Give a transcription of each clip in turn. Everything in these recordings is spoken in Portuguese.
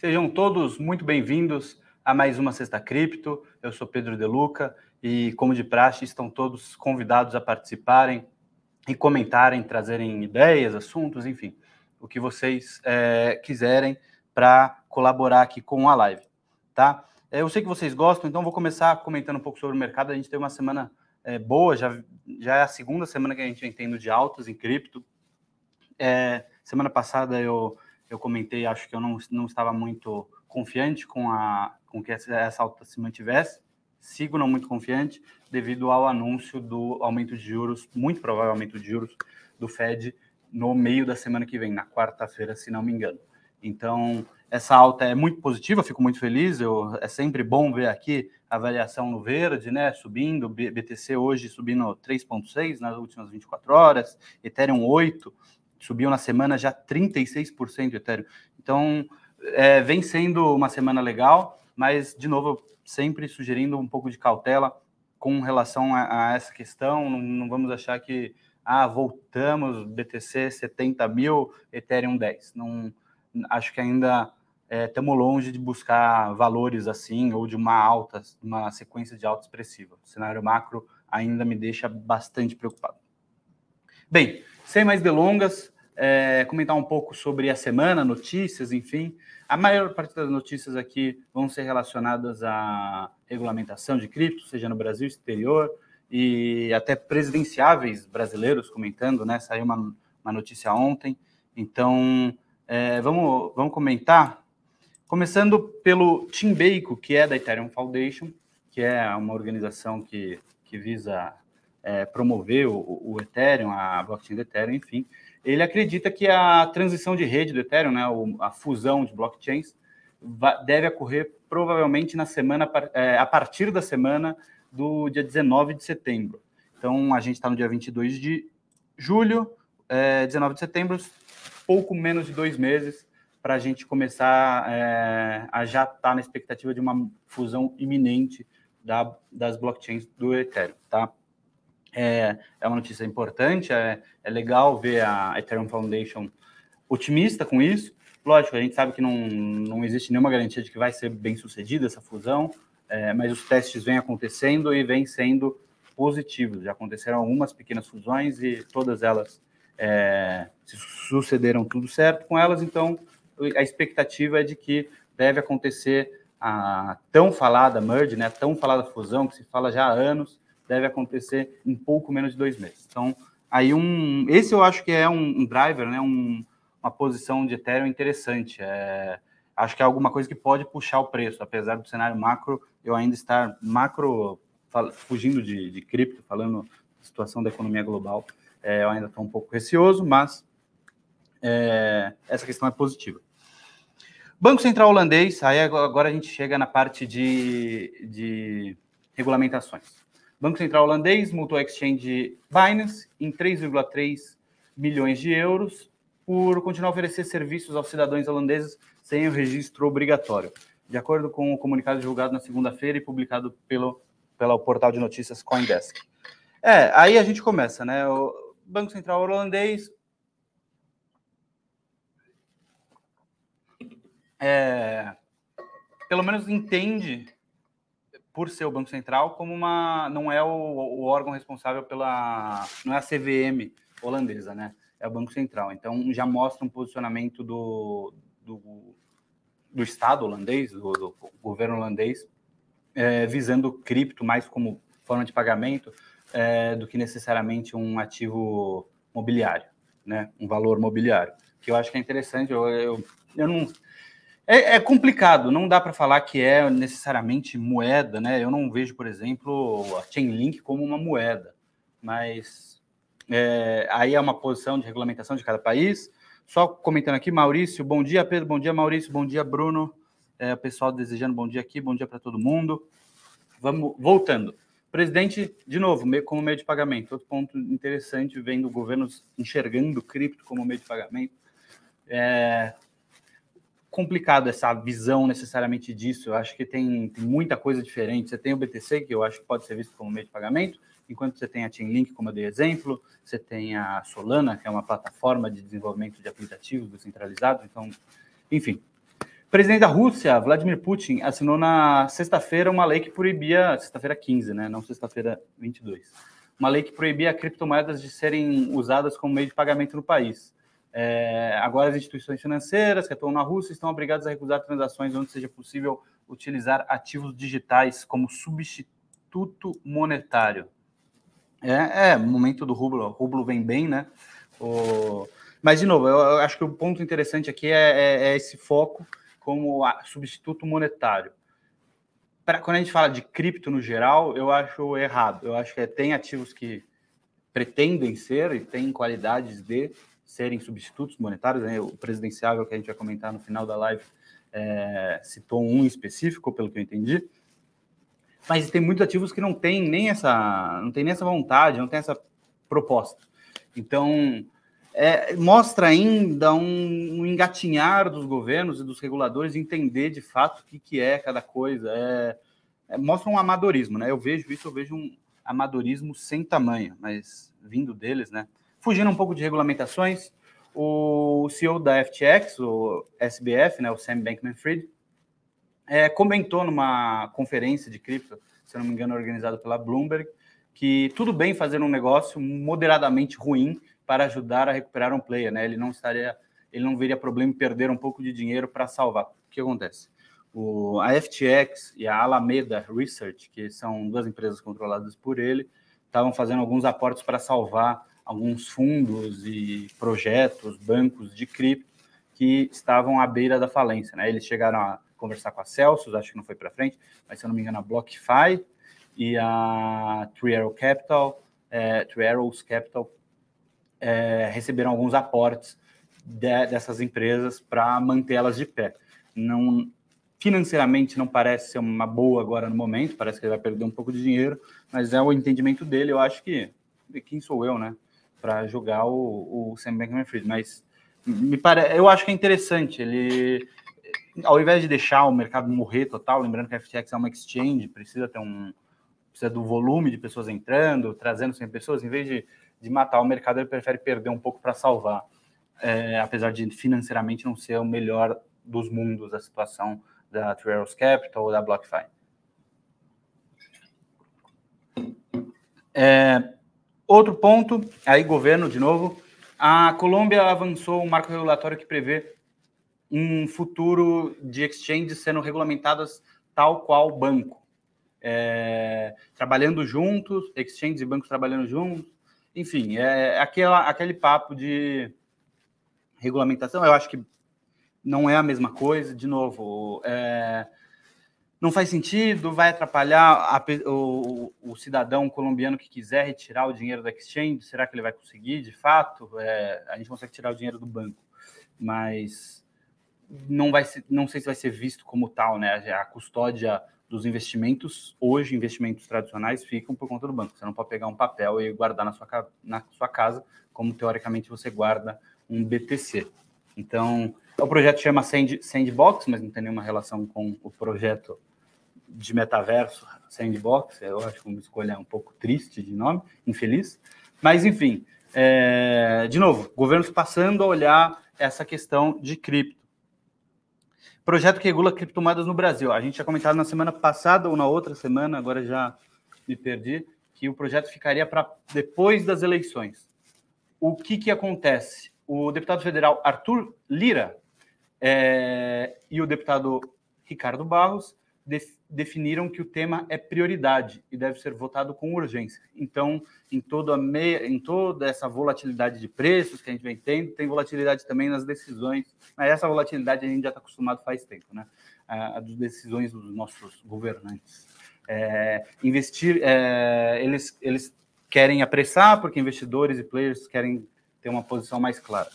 Sejam todos muito bem-vindos a mais uma Sexta Cripto. Eu sou Pedro Deluca e, como de praxe, estão todos convidados a participarem e comentarem, trazerem ideias, assuntos, enfim, o que vocês é, quiserem para colaborar aqui com a live, tá? É, eu sei que vocês gostam, então vou começar comentando um pouco sobre o mercado. A gente teve uma semana é, boa, já, já é a segunda semana que a gente vem tendo de altas em cripto. É, semana passada eu, eu comentei, acho que eu não, não estava muito confiante com, a, com que essa, essa alta se mantivesse. Sigo não muito confiante devido ao anúncio do aumento de juros, muito provável aumento de juros do Fed no meio da semana que vem, na quarta-feira, se não me engano. Então, essa alta é muito positiva, fico muito feliz. Eu, é sempre bom ver aqui a variação no verde, né? Subindo, BTC hoje subindo 3,6 nas últimas 24 horas, Ethereum 8, subiu na semana já 36% Ethereum. Então, é, vem sendo uma semana legal, mas, de novo, sempre sugerindo um pouco de cautela com relação a, a essa questão. Não, não, vamos achar que, ah, voltamos, BTC 70 mil, Ethereum 10. Não, acho que ainda estamos é, longe de buscar valores assim, ou de uma alta, uma sequência de alta expressiva. O cenário macro ainda me deixa bastante preocupado. Bem, sem mais delongas, é, comentar um pouco sobre a semana, notícias, enfim. A maior parte das notícias aqui vão ser relacionadas à regulamentação de cripto, seja no Brasil exterior, e até presidenciáveis brasileiros comentando, né? Saiu uma, uma notícia ontem. Então, é, vamos, vamos comentar. Começando pelo Tim Bacon, que é da Ethereum Foundation, que é uma organização que, que visa é, promover o, o, Ethereum, a blockchain do Ethereum, enfim. Ele acredita que a transição de rede do Ethereum, né, a fusão de blockchains, deve ocorrer provavelmente na semana, é, a partir da semana do dia 19 de setembro. Então, a gente está no dia 22 de julho, é, 19 de setembro, pouco menos de dois meses para a gente começar é, a já estar tá na expectativa de uma fusão iminente da, das blockchains do Ethereum, tá? É, é uma notícia importante, é, é legal ver a Ethereum Foundation otimista com isso. Lógico, a gente sabe que não, não existe nenhuma garantia de que vai ser bem sucedida essa fusão, é, mas os testes vêm acontecendo e vêm sendo positivos. Já aconteceram algumas pequenas fusões e todas elas é, sucederam tudo certo com elas, então a expectativa é de que deve acontecer a tão falada merge, né, a tão falada fusão, que se fala já há anos, deve acontecer em pouco menos de dois meses. Então, aí um, esse eu acho que é um, um driver, né, um, uma posição de Ethereum interessante. É, acho que é alguma coisa que pode puxar o preço, apesar do cenário macro, eu ainda estar macro, fugindo de, de cripto, falando da situação da economia global, é, eu ainda estou um pouco receoso, mas é, essa questão é positiva. Banco Central holandês, aí agora a gente chega na parte de, de regulamentações. Banco Central holandês multou a exchange Binance em 3,3 milhões de euros por continuar a oferecer serviços aos cidadãos holandeses sem o registro obrigatório, de acordo com o comunicado divulgado na segunda-feira e publicado pelo, pelo portal de notícias Coindesk. É, aí a gente começa, né? O, Banco Central holandês é, pelo menos entende por ser o Banco Central como uma não é o, o, órgão responsável pela não é a CVM holandesa, né? É o Banco Central. Então já mostra um posicionamento do, do, do Estado holandês, do, do governo holandês, é, visando cripto mais como forma de pagamento é, do que necessariamente um ativo mobiliário, né? Um valor mobiliário, que eu acho que é interessante. Eu, eu, eu não é, é, complicado, não dá para falar que é necessariamente moeda, né? Eu não vejo, por exemplo, a Chainlink como uma moeda, mas é, aí é uma posição de regulamentação de cada país. Só comentando aqui, Maurício, bom dia, Pedro, bom dia, Maurício, bom dia, Bruno. É, o pessoal desejando bom dia aqui, bom dia para todo mundo. Vamos voltando. Presidente, de novo, como meio de pagamento. Outro ponto interessante, vendo governos enxergando cripto como meio de pagamento. É complicado essa visão necessariamente disso. Eu acho que tem, tem, muita coisa diferente. Você tem o BTC, que eu acho que pode ser visto como meio de pagamento, enquanto você tem a Chainlink, como eu dei exemplo, você tem a Solana, que é uma plataforma de desenvolvimento de aplicativos descentralizados. Então, enfim, presidente da Rússia, Vladimir Putin, assinou na sexta-feira uma lei que proibia, sexta-feira 15, né, não sexta-feira 22, uma lei que proibia criptomoedas de serem usadas como meio de pagamento no país. É, agora, as instituições financeiras que atuam na Rússia estão obrigadas a recusar transações onde seja possível utilizar ativos digitais como substituto monetário. É, é momento do rublo, o rublo vem bem, né? O... Mas, de novo, eu, eu acho que o ponto interessante aqui é, é, é esse foco como substituto monetário. Pra, quando a gente fala de cripto no geral, eu acho errado. Eu acho que tem ativos que pretendem ser e têm qualidades de serem substitutos monetários. Né? O presidenciável que a gente vai comentar no final da live é, citou um específico, pelo que eu entendi. Mas tem muitos ativos que não tem nem essa, não tem nem essa vontade, não tem essa proposta. Então, é, mostra ainda um, um, engatinhar dos governos e dos reguladores entender de fato o que, que é cada coisa. É, é, mostra um amadorismo, né? Eu vejo isso, eu vejo um amadorismo sem tamanho, mas vindo deles, né? Fugindo um pouco de regulamentações, o CEO da FTX, o SBF, né, o Sam Bankman-Fried, é, comentou numa conferência de cripto, se não me engano, organizada pela Bloomberg, que tudo bem fazer um negócio moderadamente ruim para ajudar a recuperar um player, né? Ele não estaria, ele não veria problema em perder um pouco de dinheiro para salvar. O que acontece? O, a FTX e a Alameda Research, que são duas empresas controladas por ele, estavam fazendo alguns aportes para salvar alguns fundos e projetos, bancos de cripto que estavam à beira da falência. Né? Eles chegaram a conversar com a Celsius, acho que não foi para frente, mas se eu não me engano, a BlockFi e a Three Arrow Capital, é, Three Arrows Capital é, receberam alguns aportes de, dessas empresas para mantê-las de pé. Não, financeiramente não parece ser uma boa agora no momento, parece que ele vai perder um pouco de dinheiro, mas é o entendimento dele. Eu acho que quem sou eu, né, para jogar o, o Sam Bankman-Fried, mas me pare... eu acho que é interessante. Ele, ao invés de deixar o mercado morrer total, lembrando que a FTX é uma exchange, precisa ter um precisa do volume de pessoas entrando, trazendo 100 pessoas, em vez de de matar o mercado, ele prefere perder um pouco para salvar, é, apesar de financeiramente não ser o melhor dos mundos a situação da Arrows Capital ou da BlockFi. É, outro ponto, aí governo de novo, a Colômbia avançou um marco regulatório que prevê um futuro de exchanges sendo regulamentadas tal qual banco. É, trabalhando juntos, exchanges e bancos trabalhando juntos, enfim, é aquela, aquele papo de regulamentação, eu acho que não é a mesma coisa. De novo, é, não faz sentido, vai atrapalhar a, o, o, cidadão colombiano que quiser retirar o dinheiro da exchange. Será que ele vai conseguir, de fato? É, a gente consegue tirar o dinheiro do banco, mas não vai ser, não sei se vai ser visto como tal, né? A custódia dos investimentos, hoje, investimentos tradicionais, ficam por conta do banco. Você não pode pegar um papel e guardar na sua, na sua casa, como teoricamente você guarda um BTC. Então, o projeto chama Sand, Sandbox, mas não tem nenhuma relação com o projeto de metaverso Sandbox. Eu acho uma escolha um pouco triste de nome, infeliz. Mas, enfim, é, de novo, governos passando a olhar essa questão de cripto. Projeto que regula criptomoedas no Brasil. A gente tinha comentado na semana passada ou na outra semana, agora já me perdi, que o projeto ficaria para depois das eleições. O que, que acontece? O deputado federal Arthur Lira é, e o deputado Ricardo Barros definiram que o tema é prioridade e deve ser votado com urgência. Então, em toda, meia, em toda essa volatilidade de preços que a gente vem tendo, tem volatilidade também nas decisões. Mas essa volatilidade a gente já está acostumado faz tempo, né? A, das decisões dos nossos governantes. É, investir, é, eles, eles querem apressar porque investidores e players querem ter uma posição mais clara.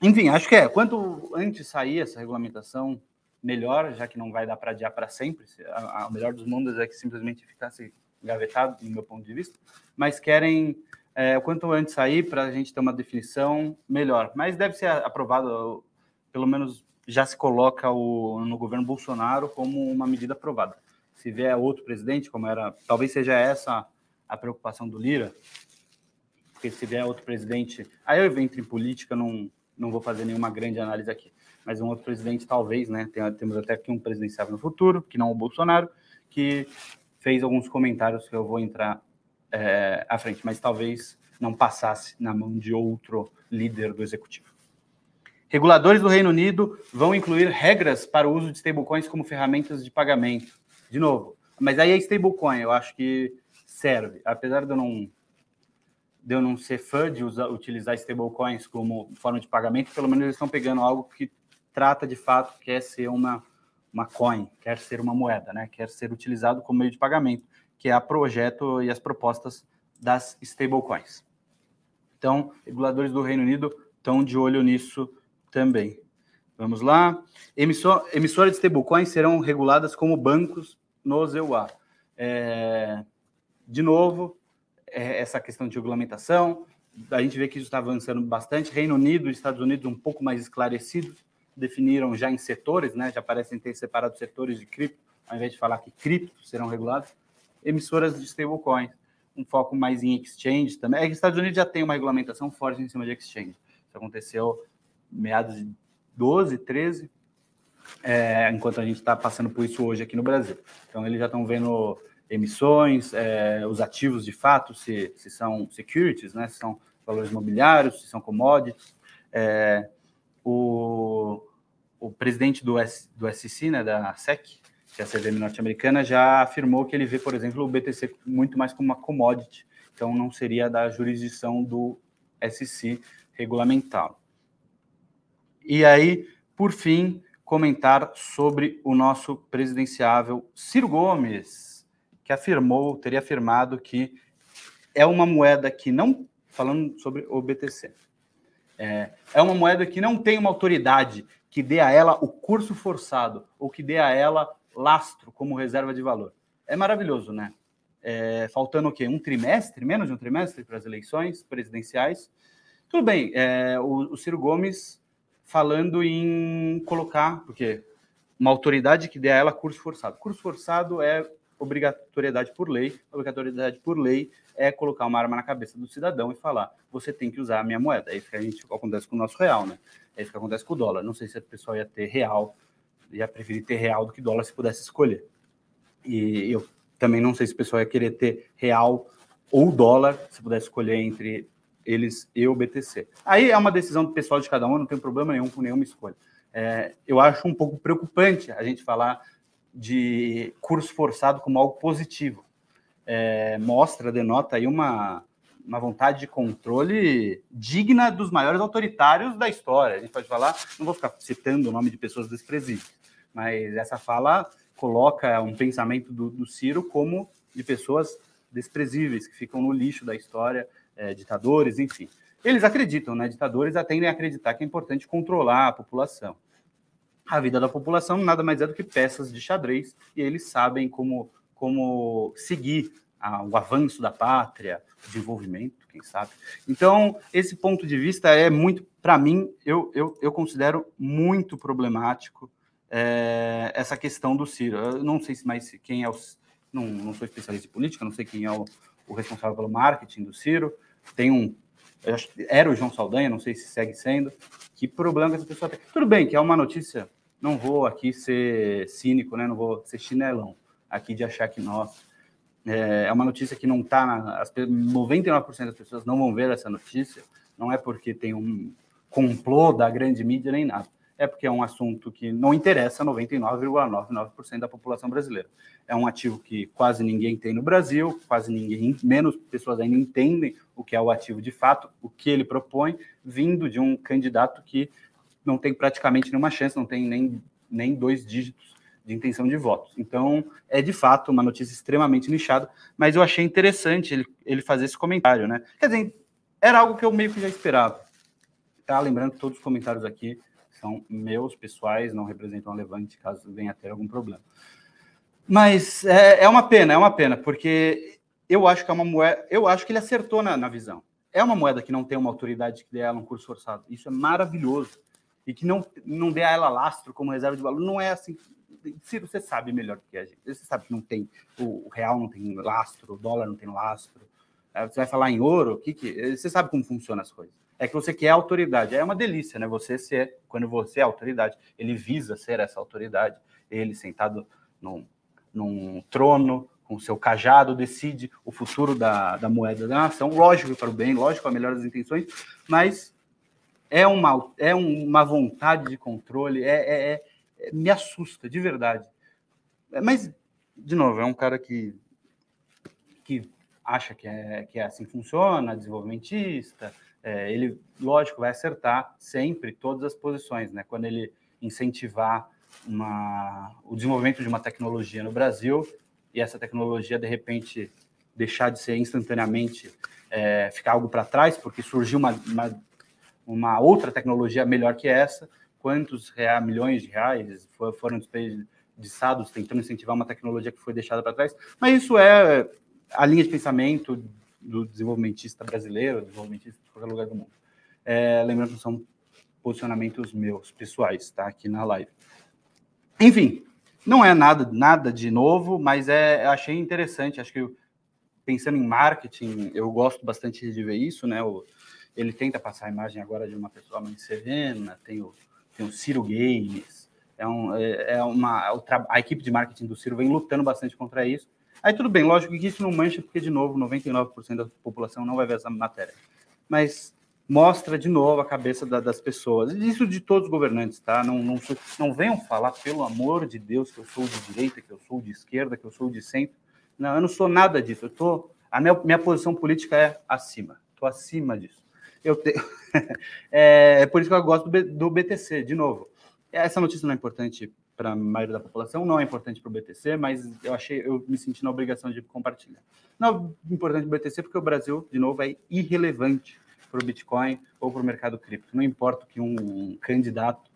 Enfim, acho que é. Quanto antes sair essa regulamentação, melhor, já que não vai dar para adiar para sempre. O melhor dos mundos é que simplesmente ficasse engavetado, no meu ponto de vista, mas querem é, quanto antes sair para a gente ter uma definição melhor. Mas deve ser aprovado, pelo menos já se coloca o, no governo Bolsonaro como uma medida aprovada. Se vier outro presidente, como era, talvez seja essa a preocupação do Lira, porque se vier outro presidente, aí eu entro em política, não, não vou fazer nenhuma grande análise aqui. Mas um outro presidente, talvez, né? Tem, temos até aqui um presidenciável no futuro, que não o Bolsonaro, que fez alguns comentários que eu vou entrar é, à frente, mas talvez não passasse na mão de outro líder do executivo. Reguladores do Reino Unido vão incluir regras para o uso de stablecoins como ferramentas de pagamento. De novo, mas aí é stablecoin, eu acho que serve. Apesar de eu não, de eu não ser fã de usar, utilizar stablecoins como forma de pagamento, pelo menos eles estão pegando algo que trata de fato, quer ser uma, uma coin, quer ser uma moeda, né? quer ser utilizado como meio de pagamento, que é a projeto e as propostas das stablecoins. Então, reguladores do Reino Unido estão de olho nisso também. Vamos lá. Emissor, emissoras de stablecoins serão reguladas como bancos nos EUA. É, de novo, é, essa questão de regulamentação, a gente vê que isso está avançando bastante. Reino Unido e Estados Unidos um pouco mais esclarecidos, definiram já em setores, né? já parecem ter separado setores de cripto, ao invés de falar que cripto serão regulados, emissoras de stablecoins, um foco mais em exchange também. É que os Estados Unidos já tem uma regulamentação forte em cima de exchange. Isso aconteceu meados de 12, 13, é, enquanto a gente está passando por isso hoje aqui no Brasil. Então, eles já estão vendo emissões, é, os ativos de fato, se, se são securities, né, se são valores imobiliários, se são commodities. É, o, o presidente do, S, do né, da SEC, que é a CVM norte-americana, já afirmou que ele vê, por exemplo, o BTC muito mais como uma commodity, então não seria da jurisdição do SEC regulamentá-lo. E aí, por fim, comentar sobre o nosso presidenciável Ciro Gomes, que afirmou, teria afirmado que é uma moeda que não, falando sobre o BTC, é, é uma moeda que não tem uma autoridade que dê a ela o curso forçado ou que dê a ela lastro como reserva de valor. É maravilhoso, né? É, faltando o quê? Um trimestre, menos de um trimestre para as eleições presidenciais. Tudo bem, é, o, o Ciro Gomes falando em colocar, porque uma autoridade que dê a ela curso forçado. Curso forçado é obrigatoriedade por lei. Obrigatoriedade por lei é colocar uma arma na cabeça do cidadão e falar: você tem que usar a minha moeda. É isso que a gente acontece com o nosso real, né? É isso que acontece com o dólar. Não sei se a pessoa ia ter real, ia preferir ter real do que dólar se pudesse escolher. E eu também não sei se o pessoal ia querer ter real ou dólar se pudesse escolher entre eles e o BTC. Aí é uma decisão pessoal de cada um, não tem problema nenhum com nenhuma escolha. É, eu acho um pouco preocupante a gente falar de curso forçado como algo positivo. É, mostra, denota aí uma, uma vontade de controle digna dos maiores autoritários da história. A gente pode falar, não vou ficar citando o nome de pessoas desprezíveis, mas essa fala coloca um pensamento do, do Ciro como de pessoas desprezíveis, que ficam no lixo da história é, ditadores, enfim. Eles acreditam, né? Ditadores tendem a acreditar que é importante controlar a população. A vida da população nada mais é do que peças de xadrez e eles sabem como, como seguir a, o avanço da pátria, o desenvolvimento, quem sabe. Então, esse ponto de vista é muito, para mim, eu, eu, eu considero muito problemático é, essa questão do Ciro. Eu não sei mais quem é o. Não, não sou especialista em política, não sei quem é o, o responsável pelo marketing do Ciro tem um. era o João Saldanha, não sei se segue sendo. Que problema que essa pessoa tem? Tudo bem, que é uma notícia. Não vou aqui ser cínico, né? Não vou ser chinelão aqui de achar que nós. É, é uma notícia que não está. Na, 99% das pessoas não vão ver essa notícia. Não é porque tem um complô da grande mídia nem nada é porque é um assunto que não interessa 99,99% da população brasileira. É um ativo que quase ninguém tem no Brasil, quase ninguém, menos pessoas ainda entendem o que é o ativo de fato, o que ele propõe, vindo de um candidato que não tem praticamente nenhuma chance, não tem nem, nem dois dígitos de intenção de votos. Então, é de fato uma notícia extremamente nichada, mas eu achei interessante ele, ele fazer esse comentário, né? Quer dizer, era algo que eu meio que já esperava. Tá? Lembrando que todos os comentários aqui são meus pessoais, não representam a Levante, caso venha a ter algum problema. Mas é, é, uma pena, é uma pena, porque eu acho que é uma moeda, eu acho que ele acertou na, na visão. É uma moeda que não tem uma autoridade que dê ela um curso forçado. Isso é maravilhoso. E que não, não dê a ela lastro como reserva de valor. Não é assim. Ciro, você sabe melhor do que a gente. Você sabe que não tem. O, o real não tem lastro, o dólar não tem lastro. É, você vai falar em ouro, que, que, você sabe como funcionam as coisas. é que você quer autoridade. É uma delícia, né? Você ser, quando você é autoridade, ele visa ser essa autoridade. Ele sentado num, num trono, com seu cajado, decide o futuro da, da moeda da nação. Lógico para o bem, lógico, a melhor das intenções, mas é uma, é uma vontade de controle, é, é, é, é me assusta, de verdade. É, mas, de novo, é um cara que, que acha que é, que é assim que funciona, desenvolvimentista, é, ele, lógico, vai acertar sempre todas as posições, né? Quando ele incentivar uma, o desenvolvimento de uma tecnologia no Brasil e essa tecnologia, de repente, deixar de ser instantaneamente, ficar algo para trás, porque surgiu uma, uma, uma, outra tecnologia melhor que essa, quantos reais, milhões de reais foram desperdiçados tentando incentivar uma tecnologia que foi deixada para trás, mas isso é a linha de pensamento do desenvolvimentista brasileiro, desenvolvimentista de qualquer lugar do mundo. É, lembrando que são posicionamentos meus, pessoais, tá? Aqui na live. Enfim, não é nada, nada de novo, mas é, achei interessante. Acho que pensando em marketing, eu gosto bastante de ver isso, né? O, ele tenta passar a imagem agora de uma pessoa mais serena, tem o, tem o Ciro Games, é, um, é, é uma, a equipe de marketing do Ciro vem lutando bastante contra isso. Aí tudo bem, lógico que isso não mancha, porque, de novo, 99% da população não vai ver essa matéria. Mas mostra de novo a cabeça da, das pessoas. Isso de todos os governantes, tá? Não, não, não venham falar, pelo amor de Deus, que eu sou de direita, que eu sou de esquerda, que eu sou de centro. Não, eu não sou nada disso. Eu tô, a minha, minha posição política é acima. Estou acima disso. Eu tenho, é, é, por isso que eu gosto do, do BTC, de novo. Essa notícia não é importante para a maioria da população, não é importante para o BTC, mas eu achei, eu me senti na obrigação de compartilhar. Não é importante para o BTC porque o Brasil, de novo, é irrelevante para o Bitcoin ou para o mercado cripto. Não importa que um candidato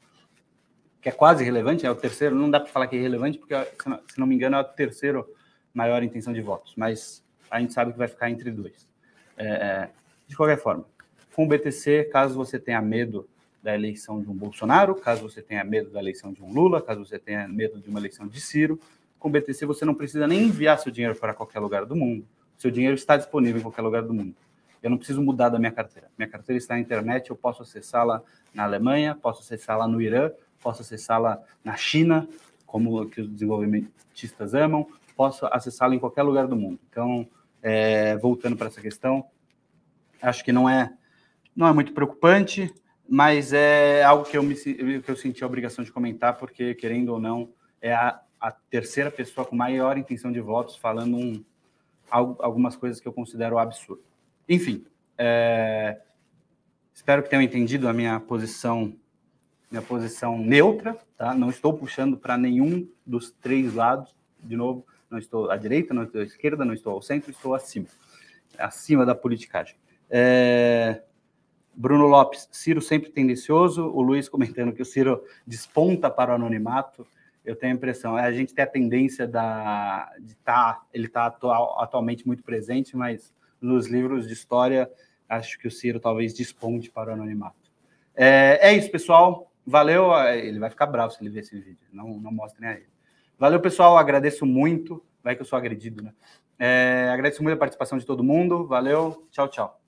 que é quase relevante, é o terceiro, não dá para falar que é irrelevante, porque, se não me engano, é o terceiro maior intenção de votos, mas a gente sabe que vai ficar entre dois. É, é de qualquer forma, com o BTC, caso você tenha medo da eleição de um Bolsonaro, caso você tenha medo da eleição de um Lula, caso você tenha medo de uma eleição de Ciro, com BTC você não precisa nem enviar seu dinheiro para qualquer lugar do mundo. Seu dinheiro está disponível em qualquer lugar do mundo. Eu não preciso mudar da minha carteira. Minha carteira está na internet, eu posso acessá-la na Alemanha, posso acessá-la no Irã, posso acessá-la na China, como que os desenvolvimentistas amam, posso acessá-la em qualquer lugar do mundo. Então, é, voltando para essa questão, acho que não é não é muito preocupante mas é algo que eu, me, que eu senti a obrigação de comentar, porque, querendo ou não, é a, a terceira pessoa com maior intenção de votos falando um, algumas coisas que eu considero absurdo. Enfim, é, espero que tenham entendido a minha posição minha posição neutra, tá? Não estou puxando para nenhum dos três lados, de novo, não estou à direita, não estou à esquerda, não estou ao centro, estou acima, acima da politicagem. É, Bruno Lopes, Ciro sempre tendencioso. O Luiz comentando que o Ciro desponta para o anonimato. Eu tenho a impressão, a gente tem a tendência da, de estar, tá, ele está atual, atualmente muito presente, mas nos livros de história, acho que o Ciro talvez desponte para o anonimato. É, é isso, pessoal. Valeu. Ele vai ficar bravo se ele ver esse vídeo. Não, não mostrem a ele. Valeu, pessoal. Agradeço muito. Vai que eu sou agredido, né? É, agradeço muito a participação de todo mundo. Valeu. Tchau, tchau.